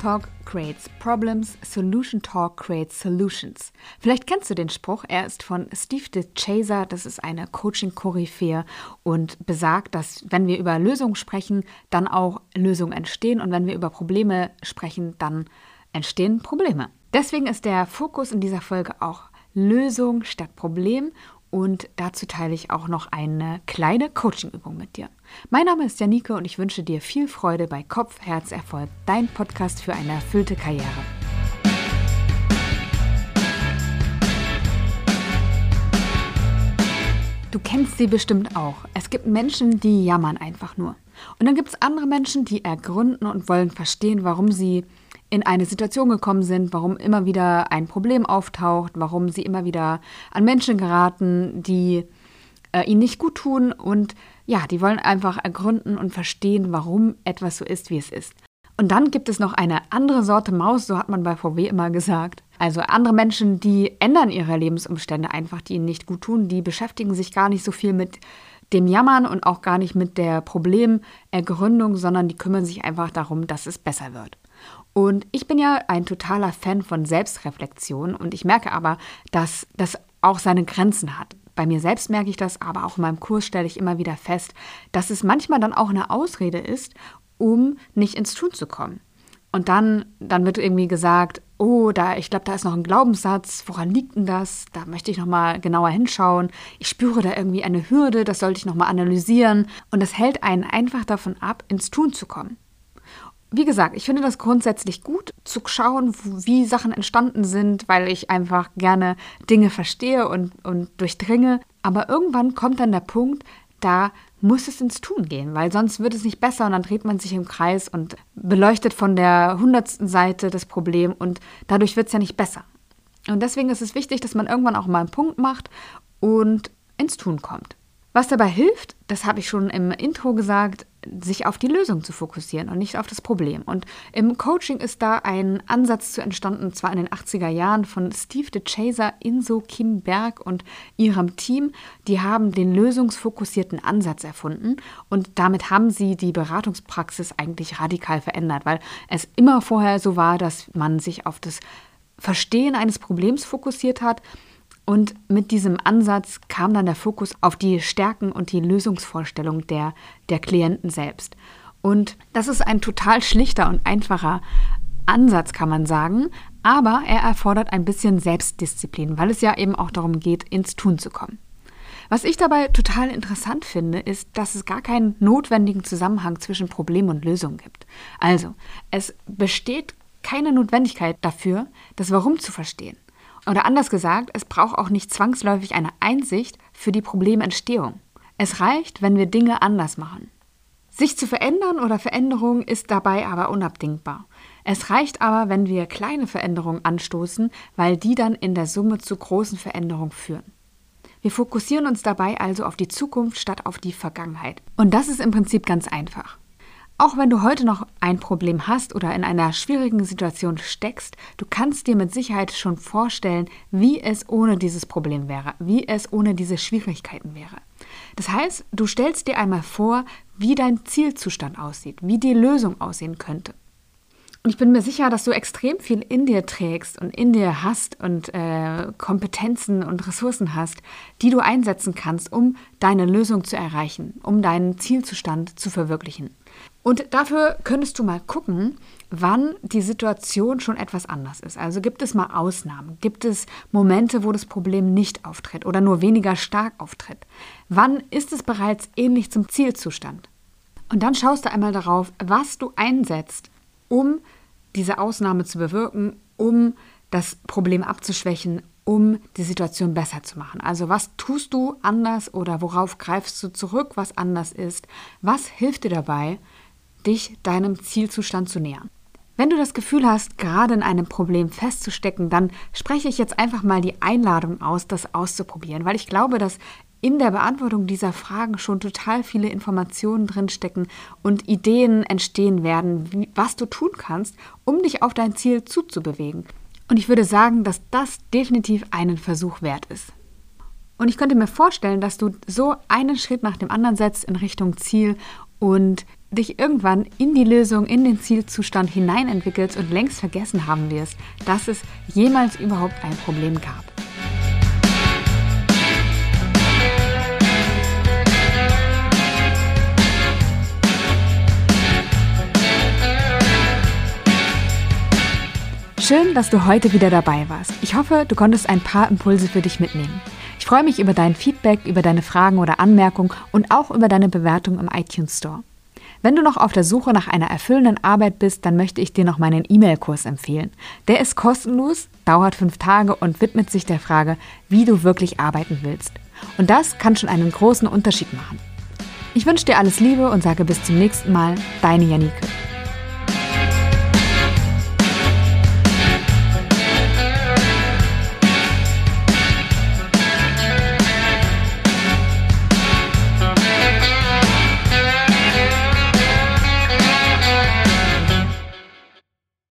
Talk creates problems, Solution Talk creates solutions. Vielleicht kennst du den Spruch, er ist von Steve DeChaser, das ist eine Coaching-Koryphäe und besagt, dass wenn wir über Lösungen sprechen, dann auch Lösungen entstehen und wenn wir über Probleme sprechen, dann entstehen Probleme. Deswegen ist der Fokus in dieser Folge auch Lösung statt Problem und dazu teile ich auch noch eine kleine Coachingübung mit dir. Mein Name ist Janike und ich wünsche dir viel Freude bei Kopf, Herz, Erfolg, dein Podcast für eine erfüllte Karriere. Du kennst sie bestimmt auch. Es gibt Menschen, die jammern einfach nur. Und dann gibt es andere Menschen, die ergründen und wollen verstehen, warum sie in eine Situation gekommen sind, warum immer wieder ein Problem auftaucht, warum sie immer wieder an Menschen geraten, die äh, ihnen nicht gut tun und ja, die wollen einfach ergründen und verstehen, warum etwas so ist, wie es ist. Und dann gibt es noch eine andere Sorte Maus, so hat man bei VW immer gesagt. Also andere Menschen, die ändern ihre Lebensumstände einfach, die ihnen nicht gut tun, die beschäftigen sich gar nicht so viel mit dem Jammern und auch gar nicht mit der Problemergründung, sondern die kümmern sich einfach darum, dass es besser wird. Und ich bin ja ein totaler Fan von Selbstreflexion und ich merke aber, dass das auch seine Grenzen hat. Bei mir selbst merke ich das, aber auch in meinem Kurs stelle ich immer wieder fest, dass es manchmal dann auch eine Ausrede ist, um nicht ins Tun zu kommen. Und dann, dann wird irgendwie gesagt, oh, da, ich glaube, da ist noch ein Glaubenssatz, woran liegt denn das? Da möchte ich nochmal genauer hinschauen. Ich spüre da irgendwie eine Hürde, das sollte ich nochmal analysieren. Und das hält einen einfach davon ab, ins Tun zu kommen wie gesagt, ich finde das grundsätzlich gut, zu schauen, wie Sachen entstanden sind, weil ich einfach gerne Dinge verstehe und, und durchdringe. Aber irgendwann kommt dann der Punkt, da muss es ins Tun gehen, weil sonst wird es nicht besser und dann dreht man sich im Kreis und beleuchtet von der hundertsten Seite das Problem und dadurch wird es ja nicht besser. Und deswegen ist es wichtig, dass man irgendwann auch mal einen Punkt macht und ins Tun kommt. Was dabei hilft, das habe ich schon im Intro gesagt, sich auf die Lösung zu fokussieren und nicht auf das Problem. Und im Coaching ist da ein Ansatz zu entstanden, zwar in den 80er Jahren von Steve DeChaser, Inso Kim Berg und ihrem Team. Die haben den lösungsfokussierten Ansatz erfunden und damit haben sie die Beratungspraxis eigentlich radikal verändert, weil es immer vorher so war, dass man sich auf das Verstehen eines Problems fokussiert hat und mit diesem Ansatz kam dann der Fokus auf die Stärken und die Lösungsvorstellung der, der Klienten selbst. Und das ist ein total schlichter und einfacher Ansatz, kann man sagen, aber er erfordert ein bisschen Selbstdisziplin, weil es ja eben auch darum geht, ins Tun zu kommen. Was ich dabei total interessant finde, ist, dass es gar keinen notwendigen Zusammenhang zwischen Problem und Lösung gibt. Also, es besteht keine Notwendigkeit dafür, das Warum zu verstehen. Oder anders gesagt, es braucht auch nicht zwangsläufig eine Einsicht für die Problementstehung. Es reicht, wenn wir Dinge anders machen. Sich zu verändern oder Veränderung ist dabei aber unabdingbar. Es reicht aber, wenn wir kleine Veränderungen anstoßen, weil die dann in der Summe zu großen Veränderungen führen. Wir fokussieren uns dabei also auf die Zukunft statt auf die Vergangenheit. Und das ist im Prinzip ganz einfach. Auch wenn du heute noch ein Problem hast oder in einer schwierigen Situation steckst, du kannst dir mit Sicherheit schon vorstellen, wie es ohne dieses Problem wäre, wie es ohne diese Schwierigkeiten wäre. Das heißt, du stellst dir einmal vor, wie dein Zielzustand aussieht, wie die Lösung aussehen könnte. Und ich bin mir sicher, dass du extrem viel in dir trägst und in dir hast und äh, Kompetenzen und Ressourcen hast, die du einsetzen kannst, um deine Lösung zu erreichen, um deinen Zielzustand zu verwirklichen. Und dafür könntest du mal gucken, wann die Situation schon etwas anders ist. Also gibt es mal Ausnahmen? Gibt es Momente, wo das Problem nicht auftritt oder nur weniger stark auftritt? Wann ist es bereits ähnlich zum Zielzustand? Und dann schaust du einmal darauf, was du einsetzt, um diese Ausnahme zu bewirken, um das Problem abzuschwächen, um die Situation besser zu machen. Also was tust du anders oder worauf greifst du zurück, was anders ist? Was hilft dir dabei, dich deinem Zielzustand zu nähern. Wenn du das Gefühl hast, gerade in einem Problem festzustecken, dann spreche ich jetzt einfach mal die Einladung aus, das auszuprobieren, weil ich glaube, dass in der Beantwortung dieser Fragen schon total viele Informationen drinstecken und Ideen entstehen werden, wie, was du tun kannst, um dich auf dein Ziel zuzubewegen. Und ich würde sagen, dass das definitiv einen Versuch wert ist. Und ich könnte mir vorstellen, dass du so einen Schritt nach dem anderen setzt in Richtung Ziel und dich irgendwann in die Lösung, in den Zielzustand hineinentwickelst und längst vergessen haben wirst, dass es jemals überhaupt ein Problem gab. Schön, dass du heute wieder dabei warst. Ich hoffe, du konntest ein paar Impulse für dich mitnehmen. Ich freue mich über dein Feedback, über deine Fragen oder Anmerkungen und auch über deine Bewertung im iTunes Store. Wenn du noch auf der Suche nach einer erfüllenden Arbeit bist, dann möchte ich dir noch meinen E-Mail-Kurs empfehlen. Der ist kostenlos, dauert fünf Tage und widmet sich der Frage, wie du wirklich arbeiten willst. Und das kann schon einen großen Unterschied machen. Ich wünsche dir alles Liebe und sage bis zum nächsten Mal, deine Janike.